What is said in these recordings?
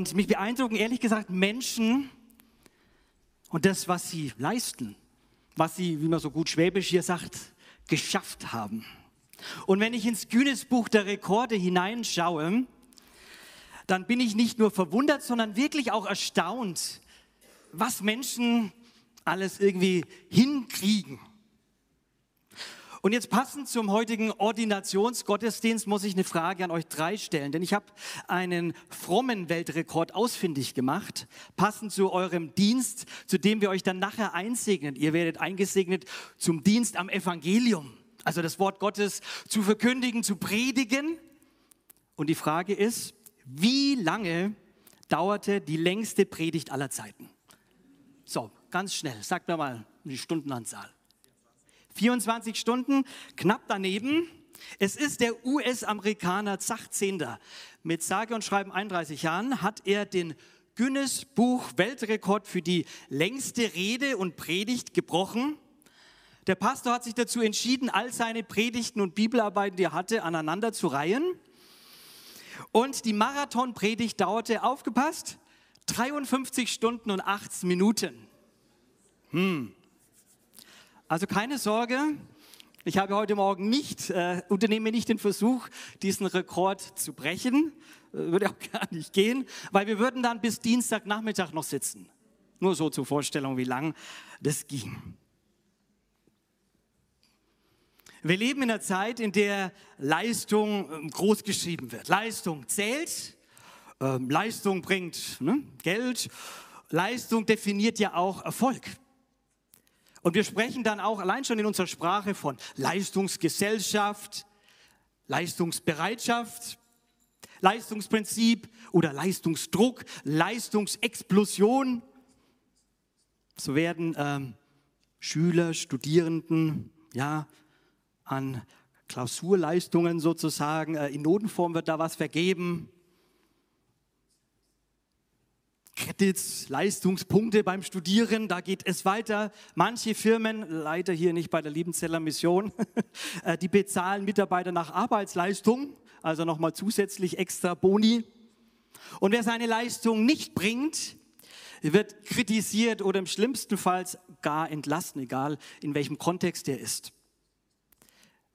Und mich beeindrucken ehrlich gesagt Menschen und das, was sie leisten, was sie, wie man so gut schwäbisch hier sagt, geschafft haben. Und wenn ich ins Guinness-Buch der Rekorde hineinschaue, dann bin ich nicht nur verwundert, sondern wirklich auch erstaunt, was Menschen alles irgendwie hinkriegen. Und jetzt passend zum heutigen Ordinationsgottesdienst muss ich eine Frage an euch drei stellen, denn ich habe einen frommen Weltrekord ausfindig gemacht, passend zu eurem Dienst, zu dem wir euch dann nachher einsegnen. Ihr werdet eingesegnet zum Dienst am Evangelium, also das Wort Gottes zu verkündigen, zu predigen. Und die Frage ist, wie lange dauerte die längste Predigt aller Zeiten? So, ganz schnell, sagt mir mal die Stundenanzahl. 24 Stunden, knapp daneben. Es ist der US-Amerikaner Zach Zehnder. Mit sage und schreiben 31 Jahren hat er den Guinness Buch Weltrekord für die längste Rede und Predigt gebrochen. Der Pastor hat sich dazu entschieden, all seine Predigten und Bibelarbeiten, die er hatte, aneinander zu reihen. Und die Marathonpredigt dauerte, aufgepasst, 53 Stunden und 18 Minuten. Hm. Also keine Sorge, ich habe heute Morgen nicht, äh, unternehme nicht den Versuch, diesen Rekord zu brechen. Äh, würde auch gar nicht gehen, weil wir würden dann bis Dienstagnachmittag noch sitzen. Nur so zur Vorstellung, wie lang das ging. Wir leben in einer Zeit, in der Leistung ähm, groß geschrieben wird. Leistung zählt, ähm, Leistung bringt ne, Geld, Leistung definiert ja auch Erfolg. Und wir sprechen dann auch allein schon in unserer Sprache von Leistungsgesellschaft, Leistungsbereitschaft, Leistungsprinzip oder Leistungsdruck, Leistungsexplosion. So werden ähm, Schüler, Studierenden, ja, an Klausurleistungen sozusagen, äh, in Notenform wird da was vergeben. Credits, Leistungspunkte beim Studieren, da geht es weiter. Manche Firmen, leider hier nicht bei der Liebenzeller Mission, äh, die bezahlen Mitarbeiter nach Arbeitsleistung, also nochmal zusätzlich extra Boni. Und wer seine Leistung nicht bringt, wird kritisiert oder im schlimmsten Fall gar entlassen, egal in welchem Kontext er ist.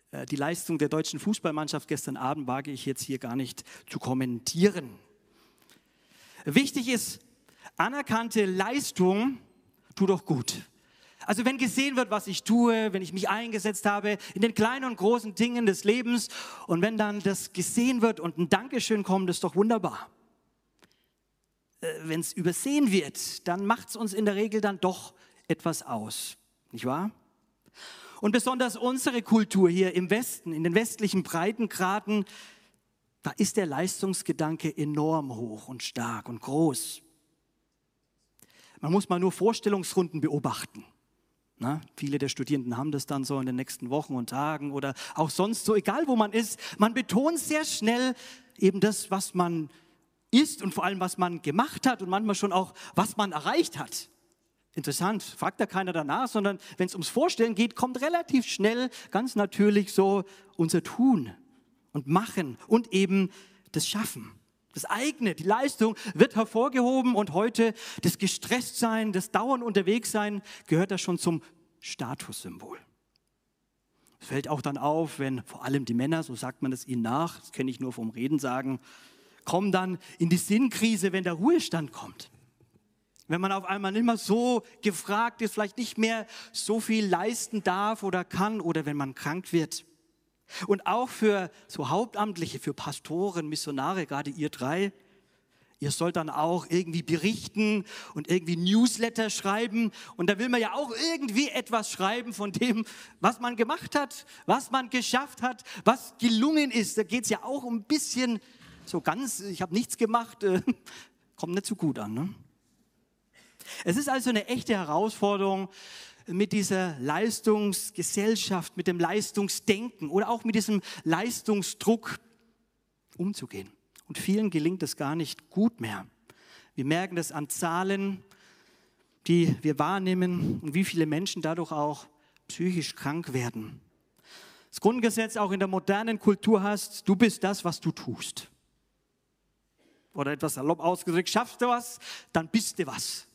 Äh, die Leistung der deutschen Fußballmannschaft gestern Abend wage ich jetzt hier gar nicht zu kommentieren. Wichtig ist, anerkannte Leistung tut doch gut. Also wenn gesehen wird, was ich tue, wenn ich mich eingesetzt habe in den kleinen und großen Dingen des Lebens und wenn dann das gesehen wird und ein Dankeschön kommt, ist doch wunderbar. Äh, wenn es übersehen wird, dann macht es uns in der Regel dann doch etwas aus, nicht wahr? Und besonders unsere Kultur hier im Westen, in den westlichen Breitengraden, da ist der Leistungsgedanke enorm hoch und stark und groß. Man muss mal nur Vorstellungsrunden beobachten. Na, viele der Studierenden haben das dann so in den nächsten Wochen und Tagen oder auch sonst so, egal wo man ist. Man betont sehr schnell eben das, was man ist und vor allem, was man gemacht hat und manchmal schon auch, was man erreicht hat. Interessant, fragt da keiner danach, sondern wenn es ums Vorstellen geht, kommt relativ schnell, ganz natürlich so unser Tun und Machen und eben das Schaffen. Das eigene, die Leistung wird hervorgehoben und heute das Gestresstsein, das Dauern unterwegs sein, gehört da schon zum Statussymbol. Es fällt auch dann auf, wenn vor allem die Männer, so sagt man es ihnen nach, das kenne ich nur vom Reden sagen, kommen dann in die Sinnkrise, wenn der Ruhestand kommt. Wenn man auf einmal nicht mehr so gefragt ist, vielleicht nicht mehr so viel leisten darf oder kann oder wenn man krank wird. Und auch für so Hauptamtliche, für Pastoren, Missionare, gerade ihr drei, Ihr sollt dann auch irgendwie berichten und irgendwie Newsletter schreiben. Und da will man ja auch irgendwie etwas schreiben von dem, was man gemacht hat, was man geschafft hat, was gelungen ist. Da geht es ja auch um ein bisschen so ganz, ich habe nichts gemacht, äh, kommt nicht so gut an. Ne? Es ist also eine echte Herausforderung, mit dieser Leistungsgesellschaft, mit dem Leistungsdenken oder auch mit diesem Leistungsdruck umzugehen. Und vielen gelingt es gar nicht gut mehr. Wir merken das an Zahlen, die wir wahrnehmen und wie viele Menschen dadurch auch psychisch krank werden. Das Grundgesetz auch in der modernen Kultur hast, du bist das, was du tust. Oder etwas salopp ausgedrückt, schaffst du was, dann bist du was.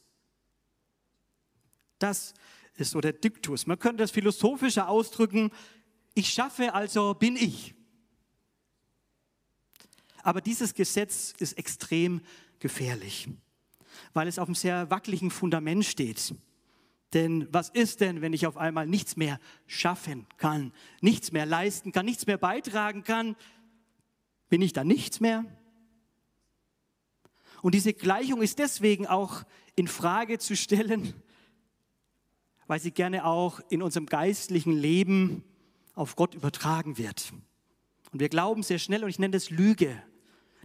Das ist so der Diktus. Man könnte das philosophischer ausdrücken, ich schaffe, also bin ich. Aber dieses Gesetz ist extrem gefährlich, weil es auf einem sehr wackeligen Fundament steht. Denn was ist denn, wenn ich auf einmal nichts mehr schaffen kann, nichts mehr leisten kann, nichts mehr beitragen kann? Bin ich dann nichts mehr? Und diese Gleichung ist deswegen auch in Frage zu stellen, weil sie gerne auch in unserem geistlichen Leben auf Gott übertragen wird. Und wir glauben sehr schnell, und ich nenne das Lüge,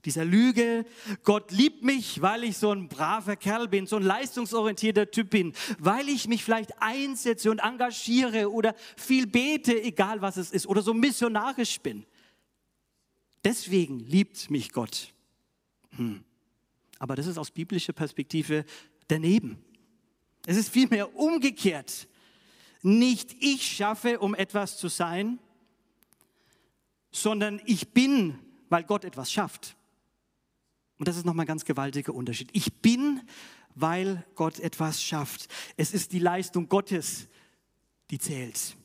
dieser Lüge, Gott liebt mich, weil ich so ein braver Kerl bin, so ein leistungsorientierter Typ bin, weil ich mich vielleicht einsetze und engagiere oder viel bete, egal was es ist, oder so missionarisch bin. Deswegen liebt mich Gott. Hm. Aber das ist aus biblischer Perspektive daneben. Es ist vielmehr umgekehrt. Nicht ich schaffe, um etwas zu sein, sondern ich bin, weil Gott etwas schafft. Und das ist nochmal ein ganz gewaltiger Unterschied. Ich bin, weil Gott etwas schafft. Es ist die Leistung Gottes, die zählt,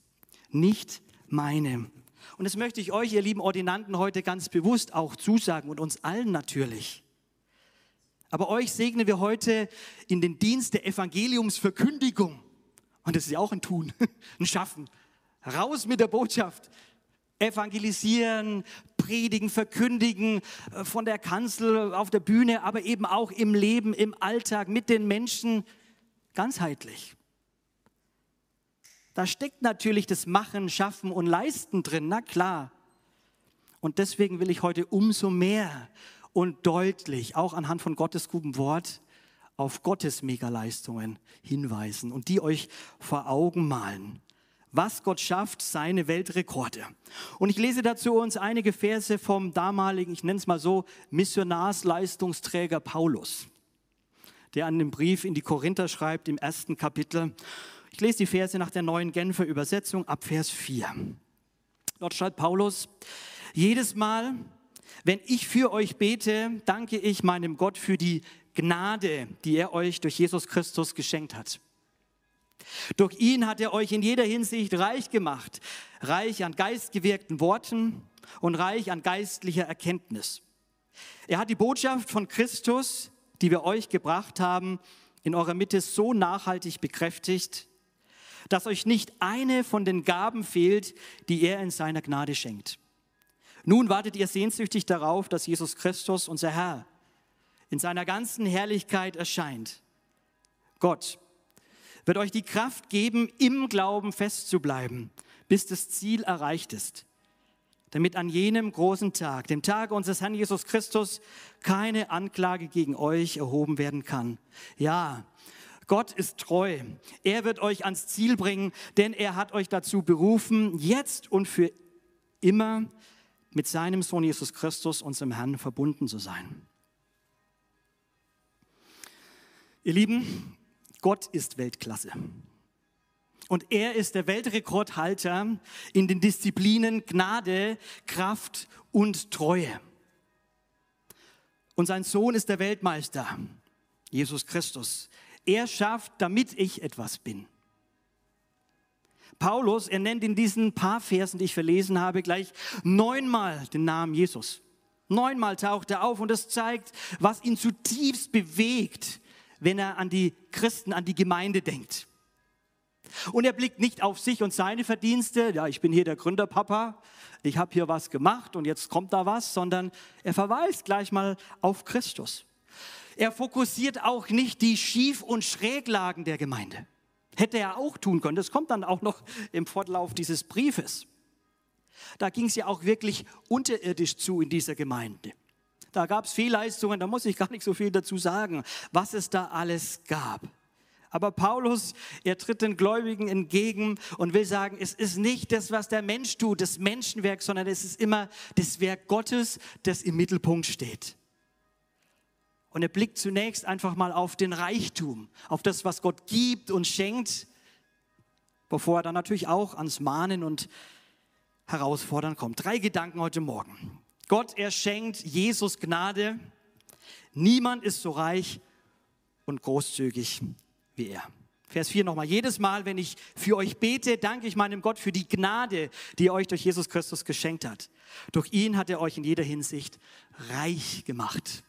nicht meine. Und das möchte ich euch, ihr lieben Ordinanten, heute ganz bewusst auch zusagen und uns allen natürlich. Aber euch segnen wir heute in den Dienst der Evangeliumsverkündigung. Und das ist ja auch ein Tun, ein Schaffen. Raus mit der Botschaft evangelisieren, predigen, verkündigen, äh, von der Kanzel auf der Bühne, aber eben auch im Leben, im Alltag mit den Menschen ganzheitlich. Da steckt natürlich das Machen, Schaffen und Leisten drin, na klar. Und deswegen will ich heute umso mehr und deutlich, auch anhand von Gottes gutem Wort, auf Gottes Megaleistungen hinweisen und die euch vor Augen malen was Gott schafft, seine Weltrekorde. Und ich lese dazu uns einige Verse vom damaligen, ich nenne es mal so, Missionarsleistungsträger Paulus, der an dem Brief in die Korinther schreibt im ersten Kapitel. Ich lese die Verse nach der neuen Genfer Übersetzung ab Vers 4. Dort schreibt Paulus, jedes Mal, wenn ich für euch bete, danke ich meinem Gott für die Gnade, die er euch durch Jesus Christus geschenkt hat. Durch ihn hat er euch in jeder Hinsicht reich gemacht, reich an geistgewirkten Worten und reich an geistlicher Erkenntnis. Er hat die Botschaft von Christus, die wir euch gebracht haben, in eurer Mitte so nachhaltig bekräftigt, dass euch nicht eine von den Gaben fehlt, die er in seiner Gnade schenkt. Nun wartet ihr sehnsüchtig darauf, dass Jesus Christus, unser Herr, in seiner ganzen Herrlichkeit erscheint. Gott, wird euch die Kraft geben, im Glauben festzubleiben, bis das Ziel erreicht ist. Damit an jenem großen Tag, dem Tag unseres Herrn Jesus Christus, keine Anklage gegen euch erhoben werden kann. Ja, Gott ist treu. Er wird euch ans Ziel bringen, denn er hat euch dazu berufen, jetzt und für immer mit seinem Sohn Jesus Christus, unserem Herrn, verbunden zu sein. Ihr Lieben, Gott ist Weltklasse. Und er ist der Weltrekordhalter in den Disziplinen Gnade, Kraft und Treue. Und sein Sohn ist der Weltmeister, Jesus Christus. Er schafft, damit ich etwas bin. Paulus, er nennt in diesen paar Versen, die ich verlesen habe, gleich neunmal den Namen Jesus. Neunmal taucht er auf und das zeigt, was ihn zutiefst bewegt, wenn er an die Christen, an die Gemeinde denkt. Und er blickt nicht auf sich und seine Verdienste, ja, ich bin hier der Gründerpapa, ich habe hier was gemacht und jetzt kommt da was, sondern er verweist gleich mal auf Christus. Er fokussiert auch nicht die Schief- und Schräglagen der Gemeinde. Hätte er auch tun können. Das kommt dann auch noch im Fortlauf dieses Briefes. Da ging es ja auch wirklich unterirdisch zu in dieser Gemeinde. Da gab es Fehlleistungen, da muss ich gar nicht so viel dazu sagen, was es da alles gab. Aber Paulus, er tritt den Gläubigen entgegen und will sagen, es ist nicht das, was der Mensch tut, das Menschenwerk, sondern es ist immer das Werk Gottes, das im Mittelpunkt steht. Und er blickt zunächst einfach mal auf den Reichtum, auf das, was Gott gibt und schenkt, bevor er dann natürlich auch ans Mahnen und Herausfordern kommt. Drei Gedanken heute Morgen. Gott, er schenkt Jesus Gnade. Niemand ist so reich und großzügig wie er. Vers 4 nochmal. Jedes Mal, wenn ich für euch bete, danke ich meinem Gott für die Gnade, die er euch durch Jesus Christus geschenkt hat. Durch ihn hat er euch in jeder Hinsicht reich gemacht.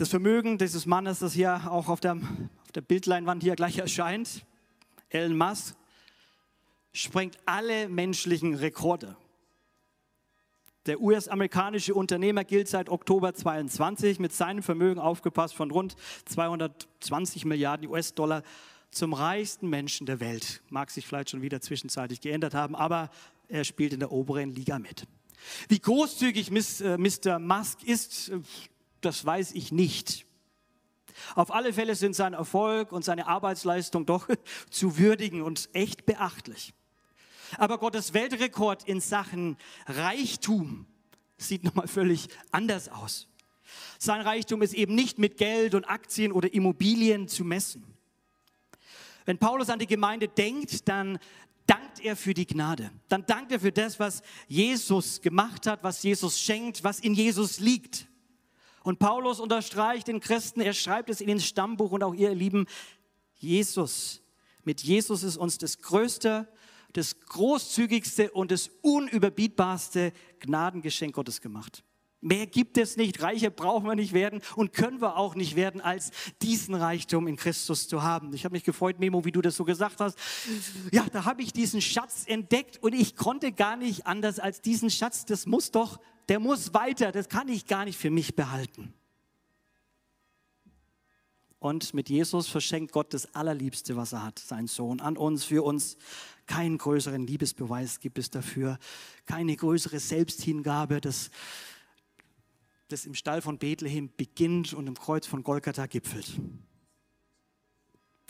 Das Vermögen dieses Mannes, das hier auch auf der, auf der Bildleinwand hier gleich erscheint, Elon Musk, sprengt alle menschlichen Rekorde. Der US-amerikanische Unternehmer gilt seit Oktober 22 mit seinem Vermögen aufgepasst von rund 220 Milliarden US-Dollar zum reichsten Menschen der Welt. Mag sich vielleicht schon wieder zwischenzeitlich geändert haben, aber er spielt in der oberen Liga mit. Wie großzügig Mr. Äh, Musk ist, äh, das weiß ich nicht. Auf alle Fälle sind sein Erfolg und seine Arbeitsleistung doch zu würdigen und echt beachtlich. Aber Gottes Weltrekord in Sachen Reichtum sieht nochmal völlig anders aus. Sein Reichtum ist eben nicht mit Geld und Aktien oder Immobilien zu messen. Wenn Paulus an die Gemeinde denkt, dann dankt er für die Gnade. Dann dankt er für das, was Jesus gemacht hat, was Jesus schenkt, was in Jesus liegt. Und Paulus unterstreicht den Christen, er schreibt es in den Stammbuch und auch ihr Lieben, Jesus. Mit Jesus ist uns das größte, das großzügigste und das unüberbietbarste Gnadengeschenk Gottes gemacht. Mehr gibt es nicht, reicher brauchen wir nicht werden und können wir auch nicht werden, als diesen Reichtum in Christus zu haben. Ich habe mich gefreut, Memo, wie du das so gesagt hast. Ja, da habe ich diesen Schatz entdeckt und ich konnte gar nicht anders als diesen Schatz, das muss doch der muss weiter, das kann ich gar nicht für mich behalten. Und mit Jesus verschenkt Gott das Allerliebste, was er hat, seinen Sohn, an uns, für uns. Keinen größeren Liebesbeweis gibt es dafür, keine größere Selbsthingabe, das, das im Stall von Bethlehem beginnt und im Kreuz von Golgatha gipfelt.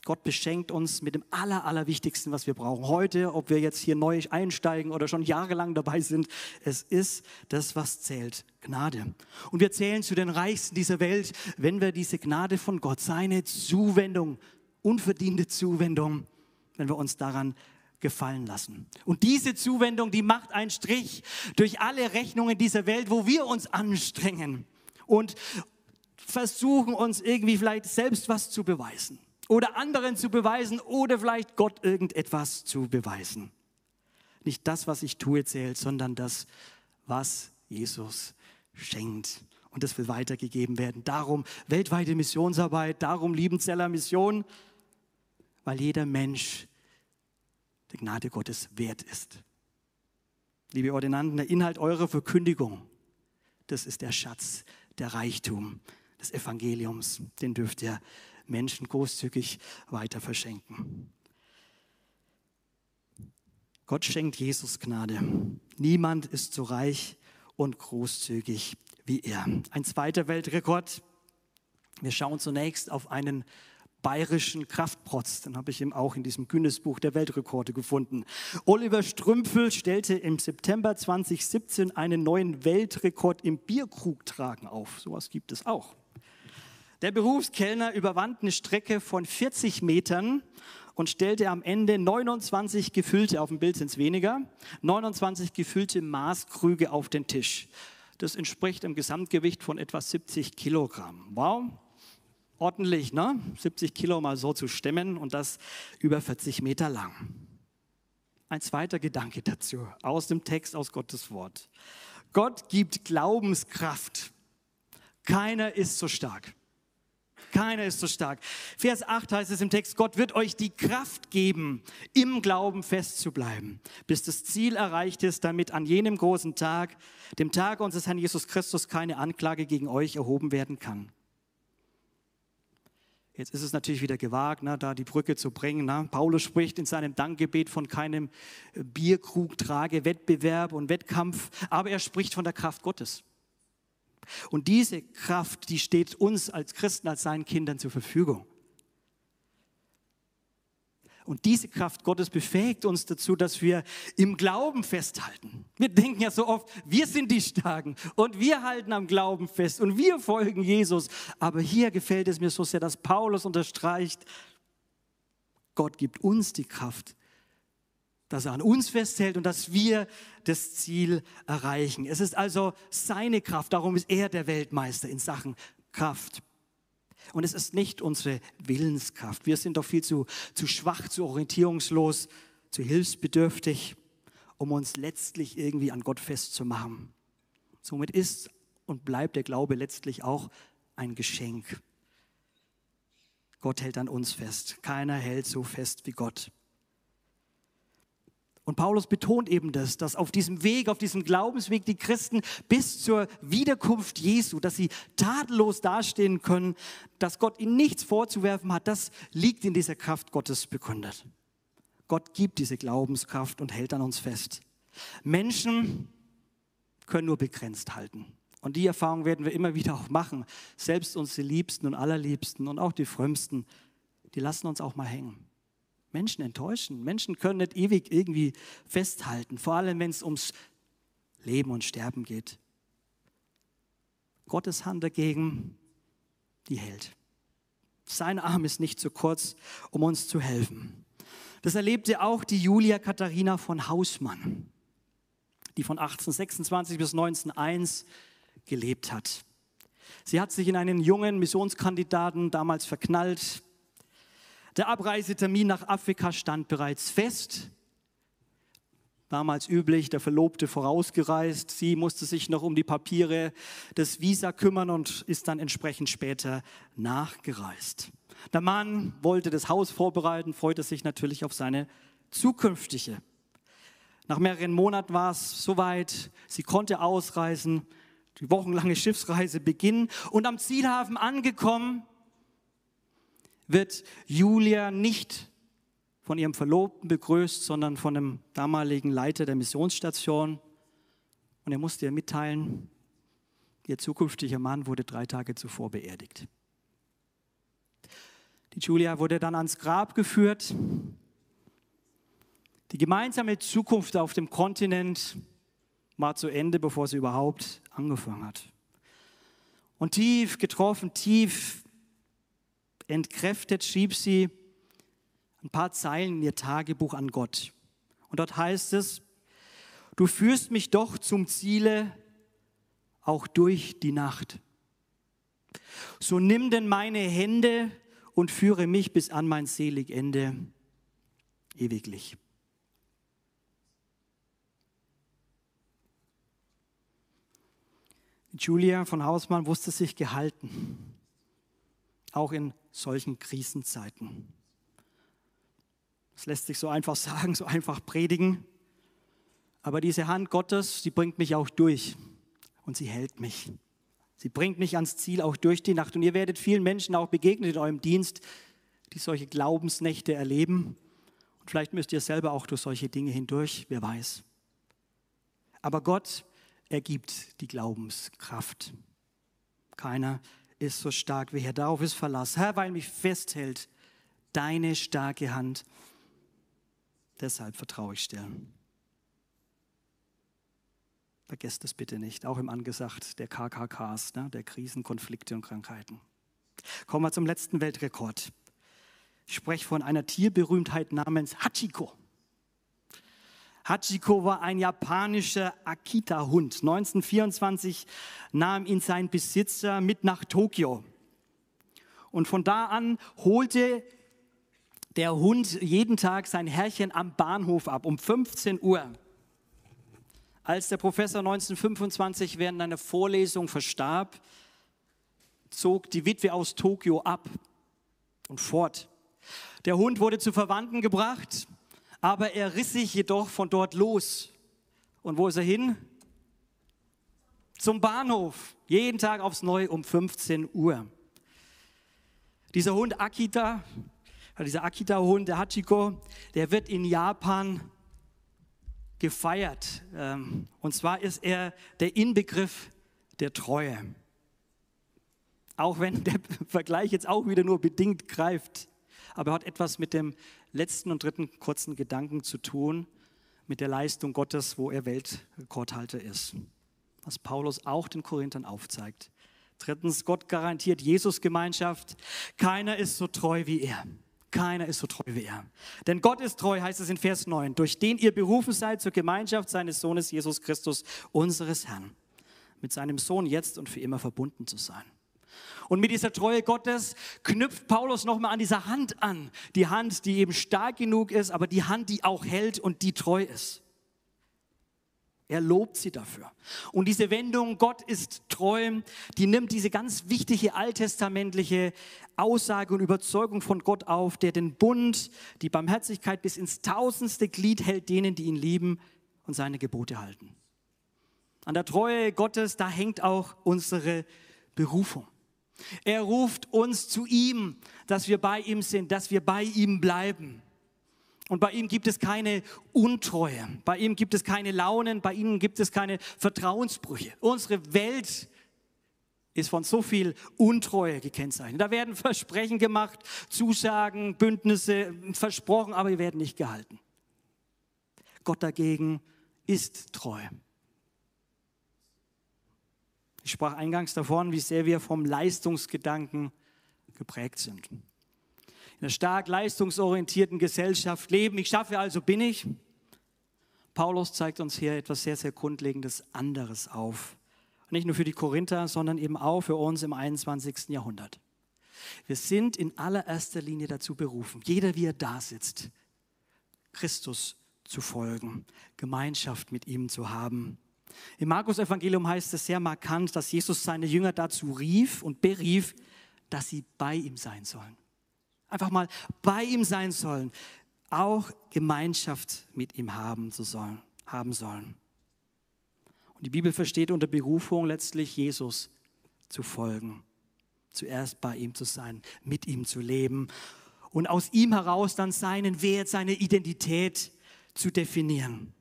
Gott beschenkt uns mit dem Aller, Allerwichtigsten, was wir brauchen. Heute, ob wir jetzt hier neu einsteigen oder schon jahrelang dabei sind, es ist das, was zählt, Gnade. Und wir zählen zu den Reichsten dieser Welt, wenn wir diese Gnade von Gott, seine Zuwendung, unverdiente Zuwendung, wenn wir uns daran gefallen lassen. Und diese Zuwendung, die macht einen Strich durch alle Rechnungen dieser Welt, wo wir uns anstrengen und versuchen uns irgendwie vielleicht selbst was zu beweisen oder anderen zu beweisen oder vielleicht Gott irgendetwas zu beweisen. Nicht das, was ich tue, zählt, sondern das, was Jesus schenkt. Und das will weitergegeben werden. Darum weltweite Missionsarbeit, darum Liebenzeller Mission, weil jeder Mensch der Gnade Gottes wert ist. Liebe Ordinanten, der Inhalt eurer Verkündigung, das ist der Schatz, der Reichtum des Evangeliums. Den dürft ihr Menschen großzügig weiter verschenken. Gott schenkt Jesus Gnade. Niemand ist so reich und großzügig wie er. Ein zweiter Weltrekord. Wir schauen zunächst auf einen bayerischen Kraftprotz. Den habe ich eben auch in diesem Guinness-Buch der Weltrekorde gefunden. Oliver Strümpfel stellte im September 2017 einen neuen Weltrekord im Bierkrugtragen auf. Sowas gibt es auch. Der Berufskellner überwand eine Strecke von 40 Metern und stellte am Ende 29 gefüllte, auf dem Bild sind es weniger, 29 gefüllte Maßkrüge auf den Tisch. Das entspricht einem Gesamtgewicht von etwa 70 Kilogramm. Wow, ordentlich, ne? 70 Kilo mal so zu stemmen und das über 40 Meter lang. Ein zweiter Gedanke dazu aus dem Text, aus Gottes Wort. Gott gibt Glaubenskraft. Keiner ist so stark Keiner ist so stark. Vers 8 heißt es im Text, Gott wird euch die Kraft geben, im Glauben festzubleiben, bis das Ziel erreicht ist, damit an jenem großen Tag, dem Tag unseres Herrn Jesus Christus, keine Anklage gegen euch erhoben werden kann. Jetzt ist es natürlich wieder gewagt, ne, da die Brücke zu bringen. Ne. Paulus spricht in seinem Dankgebet von keinem Bierkrugtrage-Wettbewerb und Wettkampf, aber er spricht von der Kraft Gottes. Und diese Kraft, die steht uns als Christen, als seinen Kindern zur Verfügung. Und diese Kraft Gottes befähigt uns dazu, dass wir im Glauben festhalten. Wir denken ja so oft, wir sind die Starken und wir halten am Glauben fest und wir folgen Jesus. Aber hier gefällt es mir so sehr, dass Paulus unterstreicht, Gott gibt uns die Kraft, dass er an uns festhält und dass wir das Ziel erreichen. Es ist also seine Kraft, darum ist er der Weltmeister in Sachen Kraft. Und es ist nicht unsere Willenskraft. Wir sind doch viel zu, zu schwach, zu orientierungslos, zu hilfsbedürftig, um uns letztlich irgendwie an Gott festzumachen. Somit ist und bleibt der Glaube letztlich auch ein Geschenk. Gott hält an uns fest. Keiner hält so fest wie Gott. Und Paulus betont eben das, dass auf diesem Weg, auf diesem Glaubensweg die Christen bis zur Wiederkunft Jesu, dass sie tadellos dastehen können, dass Gott ihnen nichts vorzuwerfen hat, das liegt in dieser Kraft Gottes begründet. Gott gibt diese Glaubenskraft und hält an uns fest. Menschen können nur begrenzt halten. Und die Erfahrung werden wir immer wieder auch machen. Selbst unsere Liebsten und Allerliebsten und auch die Frömmsten, die lassen uns auch mal hängen. Menschen enttäuschen. Menschen können nicht ewig irgendwie festhalten, vor allem wenn es ums Leben und Sterben geht. Gottes Hand dagegen, die hält. Sein Arm ist nicht zu kurz, um uns zu helfen. Das erlebte auch die Julia Katharina von Hausmann, die von 1826 bis 1901 gelebt hat. Sie hat sich in einen jungen Missionskandidaten damals verknallt, der Abreisetermin nach Afrika stand bereits fest. Damals üblich, der Verlobte vorausgereist. Sie musste sich noch um die Papiere des Visa kümmern und ist dann entsprechend später nachgereist. Der Mann wollte das Haus vorbereiten, freute sich natürlich auf seine zukünftige. Nach mehreren Monaten war es soweit, sie konnte ausreisen, die wochenlange Schiffsreise beginnen und am Zielhafen angekommen, wird Julia nicht von ihrem Verlobten begrüßt, sondern von dem damaligen Leiter der Missionsstation. Und er musste ihr mitteilen, ihr zukünftiger Mann wurde drei Tage zuvor beerdigt. Die Julia wurde dann ans Grab geführt. Die gemeinsame Zukunft auf dem Kontinent war zu Ende, bevor sie überhaupt angefangen hat. Und tief getroffen, tief entkräftet, schrieb sie ein paar Zeilen in ihr Tagebuch an Gott. Und dort heißt es, du führst mich doch zum Ziele, auch durch die Nacht. So nimm denn meine Hände und führe mich bis an mein selig Ende ewiglich. Julia von Hausmann wusste sich gehalten auch in solchen Krisenzeiten. Das lässt sich so einfach sagen, so einfach predigen. Aber diese Hand Gottes, die bringt mich auch durch und sie hält mich. Sie bringt mich ans Ziel auch durch die Nacht. Und ihr werdet vielen Menschen auch begegnen in eurem Dienst, die solche Glaubensnächte erleben. Und vielleicht müsst ihr selber auch durch solche Dinge hindurch, wer weiß. Aber Gott ergibt die Glaubenskraft. Keiner ist so stark wie Herr. Darauf ist Verlass. Herr, weil mich festhält deine starke Hand. Deshalb vertraue ich dir. Vergesst das bitte nicht, auch im Angesagt der KKKs, ne, der Krisen, Konflikte und Krankheiten. Kommen wir zum letzten Weltrekord. Ich spreche von einer Tierberühmtheit namens Hachiko. Hachiko war ein japanischer Akita-Hund. 1924 nahm ihn sein Besitzer mit nach Tokio. Und von da an holte der Hund jeden Tag sein Herrchen am Bahnhof ab, um 15 Uhr. Als der Professor 1925 während einer Vorlesung verstarb, zog die Witwe aus Tokio ab und fort. Der Hund wurde zu Verwandten gebracht, aber er riss sich jedoch von dort los. Und wo ist er hin? Zum Bahnhof, jeden Tag aufs Neue um 15 Uhr. Dieser Hund Akita, dieser Akita-Hund, der Hachiko, der wird in Japan gefeiert. Ähm, und zwar ist er der Inbegriff der Treue. Auch wenn der Vergleich jetzt auch wieder nur bedingt greift. Aber er hat etwas mit dem letzten und dritten kurzen Gedanken zu tun, mit der Leistung Gottes, wo er Weltrekordhalter ist. Was Paulus auch den Korinthern aufzeigt. Drittens, Gott garantiert Jesus Gemeinschaft. Keiner ist so treu wie er. Keiner ist so treu wie er. Denn Gott ist treu, heißt es in Vers 9, durch den ihr berufen seid zur Gemeinschaft seines Sohnes Jesus Christus, unseres Herrn. Mit seinem Sohn jetzt und für immer verbunden zu sein. Und mit dieser Treue Gottes knüpft Paulus nochmal an dieser Hand an. Die Hand, die eben stark genug ist, aber die Hand, die auch hält und die treu ist. Er lobt sie dafür. Und diese Wendung, Gott ist treu, die nimmt diese ganz wichtige alttestamentliche Aussage und Überzeugung von Gott auf, der den Bund, die Barmherzigkeit bis ins tausendste Glied hält denen, die ihn lieben und seine Gebote halten. An der Treue Gottes, da hängt auch unsere Berufung. Er ruft uns zu ihm, dass wir bei ihm sind, dass wir bei ihm bleiben. Und bei ihm gibt es keine Untreue, bei ihm gibt es keine Launen, bei ihm gibt es keine Vertrauensbrüche. Unsere Welt ist von so viel Untreue gekennzeichnet. Da werden Versprechen gemacht, Zusagen, Bündnisse versprochen, aber die werden nicht gehalten. Gott dagegen ist treu. Ich sprach eingangs davon, wie sehr wir vom Leistungsgedanken geprägt sind in einer stark leistungsorientierten Gesellschaft leben. Ich schaffe, also bin ich. Paulus zeigt uns hier etwas sehr, sehr Grundlegendes anderes auf. Nicht nur für die Korinther, sondern eben auch für uns im 21. Jahrhundert. Wir sind in allererster Linie dazu berufen, jeder wie er da sitzt, Christus zu folgen, Gemeinschaft mit ihm zu haben. Im Markus-Evangelium heißt es sehr markant, dass Jesus seine Jünger dazu rief und berief, dass sie bei ihm sein sollen einfach mal bei ihm sein sollen, auch Gemeinschaft mit ihm haben, zu sollen, haben sollen. Und die Bibel versteht unter Berufung letztlich Jesus zu folgen, zuerst bei ihm zu sein, mit ihm zu leben und aus ihm heraus dann seinen Wert, seine Identität zu definieren.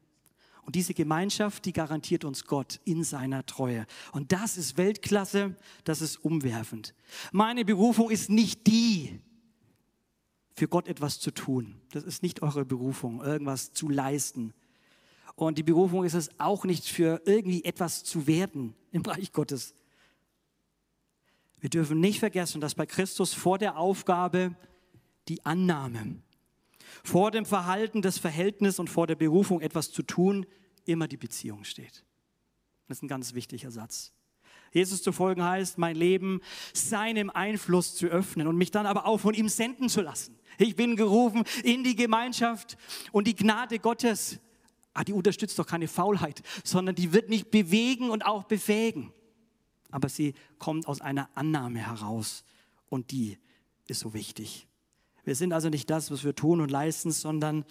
Und diese Gemeinschaft, die garantiert uns Gott in seiner Treue. Und das ist Weltklasse, das ist umwerfend. Meine Berufung ist nicht die, für Gott etwas zu tun. Das ist nicht eure Berufung, irgendwas zu leisten. Und die Berufung ist es auch nicht für irgendwie etwas zu werden im Reich Gottes. Wir dürfen nicht vergessen, dass bei Christus vor der Aufgabe die Annahme, vor dem Verhalten, das Verhältnis und vor der Berufung etwas zu tun, immer die Beziehung steht. Das ist ein ganz wichtiger Satz. Jesus zu folgen heißt, mein Leben seinem Einfluss zu öffnen und mich dann aber auch von ihm senden zu lassen. Ich bin gerufen in die Gemeinschaft und die Gnade Gottes, ah, die unterstützt doch keine Faulheit, sondern die wird mich bewegen und auch befähigen. Aber sie kommt aus einer Annahme heraus und die ist so wichtig. Wir sind also nicht das, was wir tun und leisten, sondern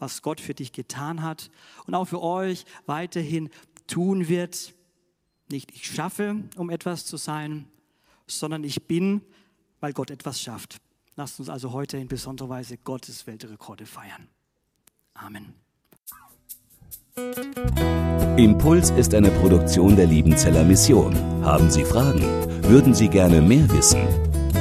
was Gott für dich getan hat und auch für euch weiterhin tun wird. Nicht ich schaffe, um etwas zu sein, sondern ich bin, weil Gott etwas schafft. Lasst uns also heute in besonderer Weise Gottes Weltrekorde feiern. Amen. Impuls ist eine Produktion der Liebenzeller Mission. Haben Sie Fragen? Würden Sie gerne mehr wissen?